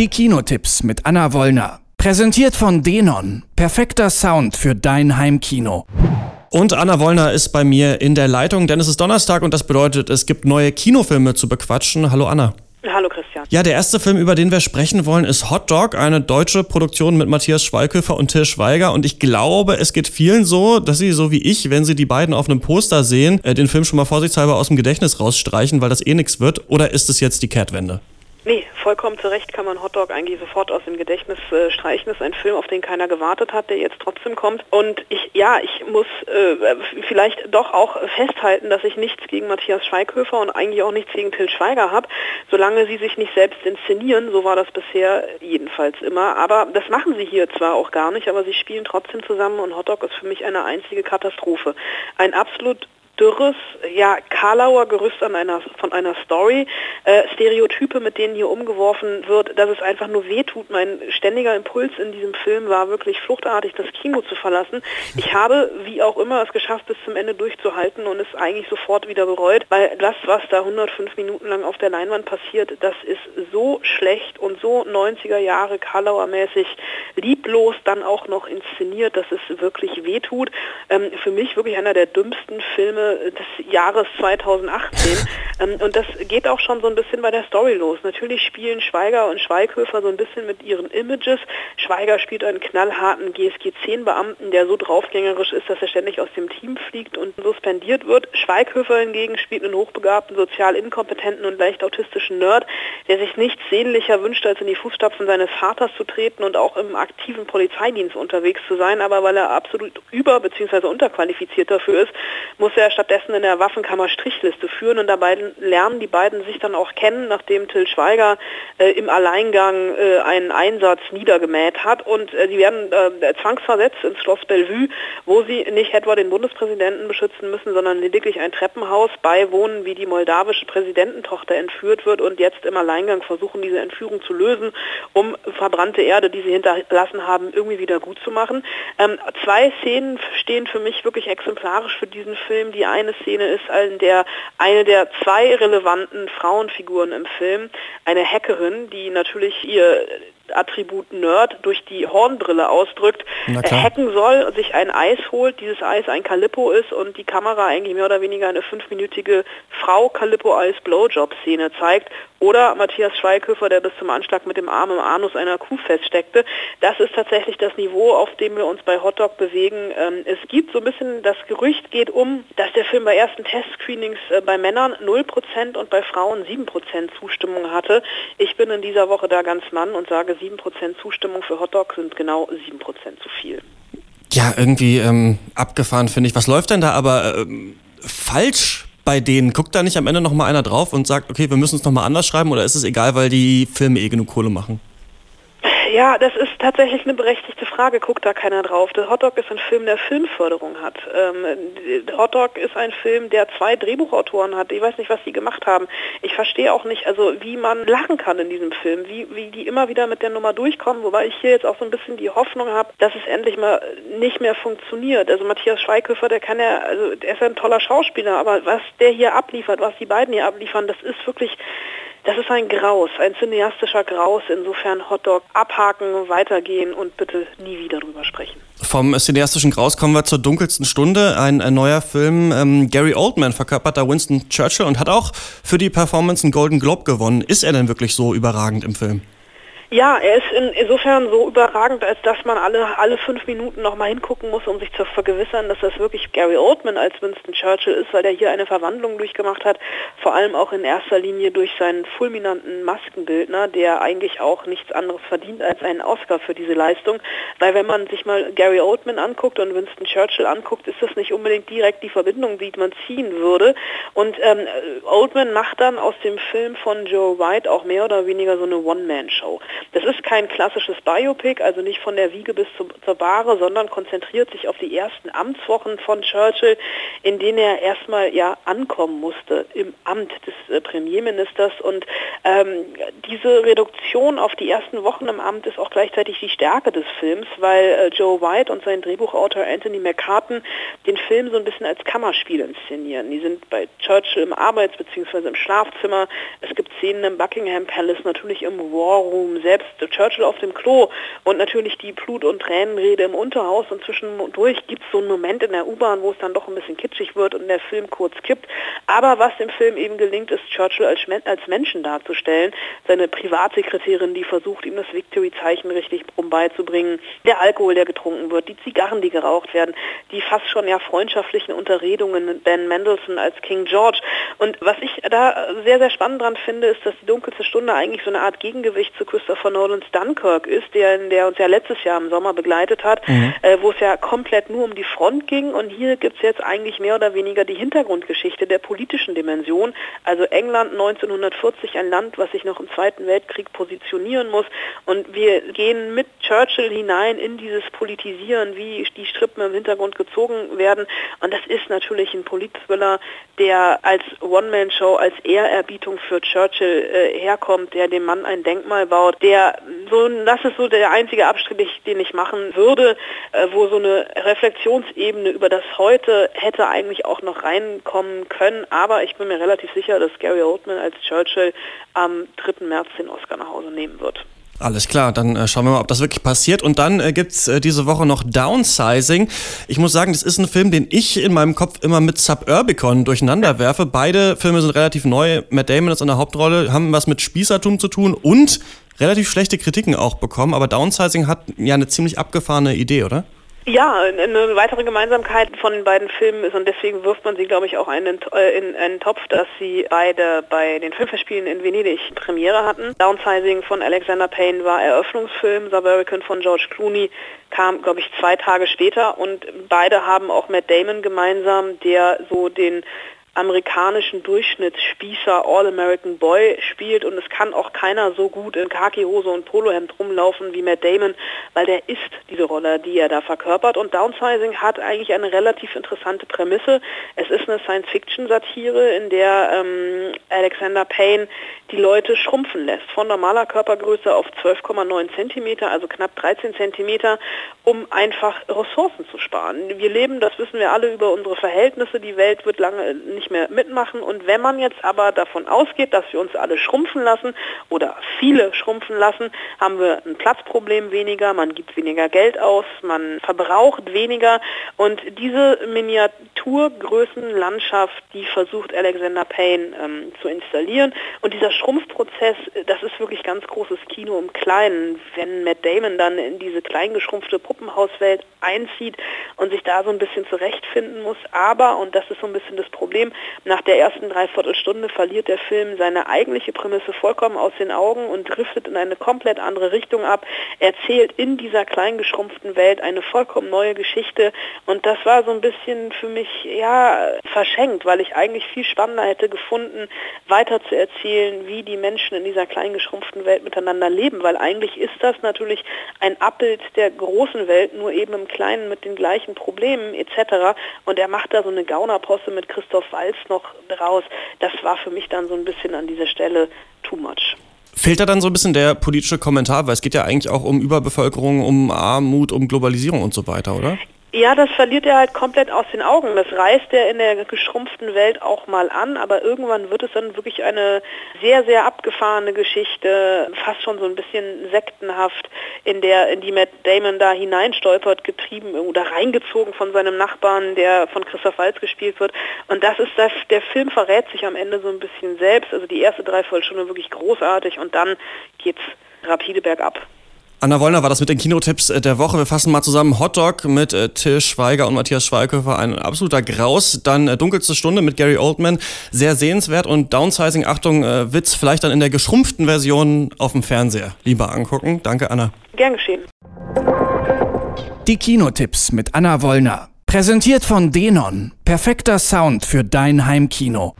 Die Kinotipps mit Anna Wollner. Präsentiert von Denon. Perfekter Sound für dein Heimkino. Und Anna Wollner ist bei mir in der Leitung, denn es ist Donnerstag und das bedeutet, es gibt neue Kinofilme zu bequatschen. Hallo Anna. Hallo Christian. Ja, der erste Film, über den wir sprechen wollen, ist Hot Dog, eine deutsche Produktion mit Matthias Schweighöfer und Till Schweiger. Und ich glaube, es geht vielen so, dass sie so wie ich, wenn sie die beiden auf einem Poster sehen, äh, den Film schon mal vorsichtshalber aus dem Gedächtnis rausstreichen, weil das eh nichts wird. Oder ist es jetzt die Kehrtwende? Nee, vollkommen zu Recht kann man Hotdog eigentlich sofort aus dem Gedächtnis äh, streichen. Das ist ein Film, auf den keiner gewartet hat, der jetzt trotzdem kommt. Und ich, ja, ich muss äh, vielleicht doch auch festhalten, dass ich nichts gegen Matthias Schweighöfer und eigentlich auch nichts gegen Till Schweiger habe, solange sie sich nicht selbst inszenieren. So war das bisher jedenfalls immer. Aber das machen sie hier zwar auch gar nicht, aber sie spielen trotzdem zusammen und Hotdog ist für mich eine einzige Katastrophe. Ein absolut dürres, ja, Karlauer Gerüst an einer, von einer Story, äh, Stereotype, mit denen hier umgeworfen wird, dass es einfach nur wehtut. Mein ständiger Impuls in diesem Film war wirklich fluchtartig, das Kino zu verlassen. Ich habe, wie auch immer, es geschafft, bis zum Ende durchzuhalten und es eigentlich sofort wieder bereut, weil das, was da 105 Minuten lang auf der Leinwand passiert, das ist so schlecht und so 90er Jahre Karlauer mäßig lieblos dann auch noch inszeniert, dass es wirklich wehtut. Ähm, für mich wirklich einer der dümmsten Filme des Jahres 2018. Ähm, und das geht auch schon so ein bisschen bei der Story los. Natürlich spielen Schweiger und Schweighöfer so ein bisschen mit ihren Images. Schweiger spielt einen knallharten GSG-10-Beamten, der so draufgängerisch ist, dass er ständig aus dem Team fliegt und suspendiert wird. Schweighöfer hingegen spielt einen hochbegabten, sozial inkompetenten und leicht autistischen Nerd, der sich nichts sehnlicher wünscht, als in die Fußstapfen seines Vaters zu treten und auch im aktiven Polizeidienst unterwegs zu sein. Aber weil er absolut über- bzw. unterqualifiziert dafür ist, muss er stattdessen in der Waffenkammer Strichliste führen und dabei lernen die beiden sich dann auch kennen, nachdem Till Schweiger äh, im Alleingang äh, einen Einsatz niedergemäht hat und äh, die werden äh, zwangsversetzt ins Schloss Bellevue, wo sie nicht etwa den Bundespräsidenten beschützen müssen, sondern lediglich ein Treppenhaus beiwohnen, wie die moldawische Präsidententochter entführt wird und jetzt im Alleingang versuchen, diese Entführung zu lösen, um verbrannte Erde, die sie hinterlassen haben, irgendwie wieder gut zu machen. Ähm, zwei Szenen stehen für mich wirklich exemplarisch für diesen Film, die eine Szene ist, in der eine der zwei relevanten Frauenfiguren im Film, eine Hackerin, die natürlich ihr Attribut Nerd durch die Hornbrille ausdrückt, hacken soll, sich ein Eis holt, dieses Eis ein Calippo ist und die Kamera eigentlich mehr oder weniger eine fünfminütige Frau Calippo Eis Blowjob Szene zeigt oder Matthias Schweighöfer, der bis zum Anschlag mit dem Arm im Anus einer Kuh feststeckte. Das ist tatsächlich das Niveau, auf dem wir uns bei Hotdog bewegen. Ähm, es gibt so ein bisschen, das Gerücht geht um, dass der Film bei ersten Testscreenings äh, bei Männern 0% und bei Frauen 7% Zustimmung hatte. Ich bin in dieser Woche da ganz Mann und sage 7% Zustimmung für Hotdog sind genau 7% zu viel. Ja, irgendwie ähm, abgefahren finde ich. Was läuft denn da aber ähm, falsch bei denen? Guckt da nicht am Ende nochmal einer drauf und sagt, okay, wir müssen es nochmal anders schreiben oder ist es egal, weil die Filme eh genug Kohle machen? Ja, das ist tatsächlich eine berechtigte Frage. Guckt da keiner drauf. Der Hotdog ist ein Film, der Filmförderung hat. Ähm, Hotdog ist ein Film, der zwei Drehbuchautoren hat. Ich weiß nicht, was die gemacht haben. Ich verstehe auch nicht, also wie man lachen kann in diesem Film, wie, wie die immer wieder mit der Nummer durchkommen, wobei ich hier jetzt auch so ein bisschen die Hoffnung habe, dass es endlich mal nicht mehr funktioniert. Also Matthias Schweighöfer, der kann ja, also der ist ja ein toller Schauspieler, aber was der hier abliefert, was die beiden hier abliefern, das ist wirklich das ist ein Graus, ein cineastischer Graus. Insofern Hotdog abhaken, weitergehen und bitte nie wieder drüber sprechen. Vom cineastischen Graus kommen wir zur dunkelsten Stunde. Ein, ein neuer Film. Ähm, Gary Oldman verkörpert da Winston Churchill und hat auch für die Performance einen Golden Globe gewonnen. Ist er denn wirklich so überragend im Film? Ja, er ist insofern so überragend, als dass man alle, alle fünf Minuten nochmal hingucken muss, um sich zu vergewissern, dass das wirklich Gary Oldman als Winston Churchill ist, weil er hier eine Verwandlung durchgemacht hat, vor allem auch in erster Linie durch seinen fulminanten Maskenbildner, der eigentlich auch nichts anderes verdient als einen Oscar für diese Leistung. Weil wenn man sich mal Gary Oldman anguckt und Winston Churchill anguckt, ist das nicht unbedingt direkt die Verbindung, die man ziehen würde. Und ähm, Oldman macht dann aus dem Film von Joe White auch mehr oder weniger so eine One-Man-Show. Das ist kein klassisches Biopic, also nicht von der Wiege bis zu, zur Bahre, sondern konzentriert sich auf die ersten Amtswochen von Churchill, in denen er erstmal ja ankommen musste im Amt des äh, Premierministers. Und ähm, diese Reduktion auf die ersten Wochen im Amt ist auch gleichzeitig die Stärke des Films, weil äh, Joe White und sein Drehbuchautor Anthony McCartan den Film so ein bisschen als Kammerspiel inszenieren. Die sind bei Churchill im Arbeits- bzw. im Schlafzimmer. Es gibt Szenen im Buckingham Palace, natürlich im War Room, selbst Churchill auf dem Klo und natürlich die Blut- und Tränenrede im Unterhaus und zwischendurch gibt es so einen Moment in der U-Bahn, wo es dann doch ein bisschen kitschig wird und der Film kurz kippt. Aber was dem Film eben gelingt, ist Churchill als, als Menschen darzustellen. Seine Privatsekretärin, die versucht, ihm das Victory-Zeichen richtig beizubringen, der Alkohol, der getrunken wird, die Zigarren, die geraucht werden, die fast schon ja freundschaftlichen Unterredungen mit Ben Mendelssohn als King George. Und was ich da sehr, sehr spannend dran finde, ist, dass die dunkelste Stunde eigentlich so eine Art Gegengewicht zu Christopher Nolans Dunkirk ist, der, der uns ja letztes Jahr im Sommer begleitet hat, mhm. äh, wo es ja komplett nur um die Front ging. Und hier gibt es jetzt eigentlich mehr oder weniger die Hintergrundgeschichte der politischen Dimension. Also England 1940, ein Land, was sich noch im Zweiten Weltkrieg positionieren muss. Und wir gehen mit Churchill hinein in dieses Politisieren, wie die Strippen im Hintergrund gezogen werden. Und das ist natürlich ein Politthriller, der als One-Man-Show, als Ehrerbietung für Churchill äh, herkommt, der dem Mann ein Denkmal baut, der so, das ist so der einzige Abstrich, den ich machen würde, äh, wo so eine Reflexionsebene über das Heute hätte eigentlich auch noch reinkommen können, aber ich bin mir relativ sicher, dass Gary Oldman als Churchill am 3. März den Oscar nach Hause nehmen wird. Alles klar, dann äh, schauen wir mal, ob das wirklich passiert. Und dann äh, gibt's äh, diese Woche noch Downsizing. Ich muss sagen, das ist ein Film, den ich in meinem Kopf immer mit Suburbicon durcheinander werfe. Beide Filme sind relativ neu. Matt Damon ist in der Hauptrolle, haben was mit Spießertum zu tun und relativ schlechte Kritiken auch bekommen. Aber Downsizing hat ja eine ziemlich abgefahrene Idee, oder? Ja, eine weitere Gemeinsamkeit von den beiden Filmen ist, und deswegen wirft man sie, glaube ich, auch in einen Topf, dass sie beide bei den Filmfestspielen in Venedig Premiere hatten. Downsizing von Alexander Payne war Eröffnungsfilm, Suburban von George Clooney kam, glaube ich, zwei Tage später und beide haben auch Matt Damon gemeinsam, der so den amerikanischen Durchschnittsspießer All-American Boy spielt und es kann auch keiner so gut in Khaki-Hose und Polohemd rumlaufen wie Matt Damon, weil der ist diese Rolle, die er da verkörpert und Downsizing hat eigentlich eine relativ interessante Prämisse. Es ist eine Science-Fiction-Satire, in der ähm, Alexander Payne die Leute schrumpfen lässt, von normaler Körpergröße auf 12,9 cm, also knapp 13 cm, um einfach Ressourcen zu sparen. Wir leben, das wissen wir alle, über unsere Verhältnisse, die Welt wird lange nicht mehr mitmachen. Und wenn man jetzt aber davon ausgeht, dass wir uns alle schrumpfen lassen oder viele schrumpfen lassen, haben wir ein Platzproblem weniger, man gibt weniger Geld aus, man verbraucht weniger. Und diese Miniaturgrößenlandschaft, die versucht Alexander Payne ähm, zu installieren. Und dieser Schrumpfprozess, das ist wirklich ganz großes Kino im Kleinen. Wenn Matt Damon dann in diese kleingeschrumpfte Puppenhauswelt einzieht und sich da so ein bisschen zurechtfinden muss. Aber, und das ist so ein bisschen das Problem, nach der ersten Dreiviertelstunde verliert der Film seine eigentliche Prämisse vollkommen aus den Augen und driftet in eine komplett andere Richtung ab. Er erzählt in dieser kleingeschrumpften Welt eine vollkommen neue Geschichte und das war so ein bisschen für mich ja verschenkt, weil ich eigentlich viel spannender hätte gefunden, weiter zu erzählen, wie die Menschen in dieser kleingeschrumpften Welt miteinander leben, weil eigentlich ist das natürlich ein Abbild der großen Welt, nur eben im Kleinen mit den gleichen Problemen etc. Und er macht da so eine Gaunerposse mit Christoph Walz noch draus. Das war für mich dann so ein bisschen an dieser Stelle too much. Fehlt da dann so ein bisschen der politische Kommentar, weil es geht ja eigentlich auch um Überbevölkerung, um Armut, um Globalisierung und so weiter, oder? Ja, das verliert er halt komplett aus den Augen. Das reißt er in der geschrumpften Welt auch mal an, aber irgendwann wird es dann wirklich eine sehr, sehr abgefahrene Geschichte, fast schon so ein bisschen sektenhaft, in der, in die Matt Damon da hineinstolpert, getrieben oder reingezogen von seinem Nachbarn, der von Christoph Waltz gespielt wird. Und das ist das, der Film verrät sich am Ende so ein bisschen selbst. Also die erste Dreiviertelstunde wirklich großartig und dann geht's rapide bergab. Anna Wollner war das mit den Kinotipps äh, der Woche. Wir fassen mal zusammen Hotdog mit äh, Till Schweiger und Matthias Schweighöfer. Ein absoluter Graus. Dann äh, Dunkelste Stunde mit Gary Oldman. Sehr sehenswert. Und Downsizing, Achtung, äh, Witz, vielleicht dann in der geschrumpften Version auf dem Fernseher. Lieber angucken. Danke, Anna. Gern geschehen. Die Kinotipps mit Anna Wollner. Präsentiert von Denon. Perfekter Sound für dein Heimkino.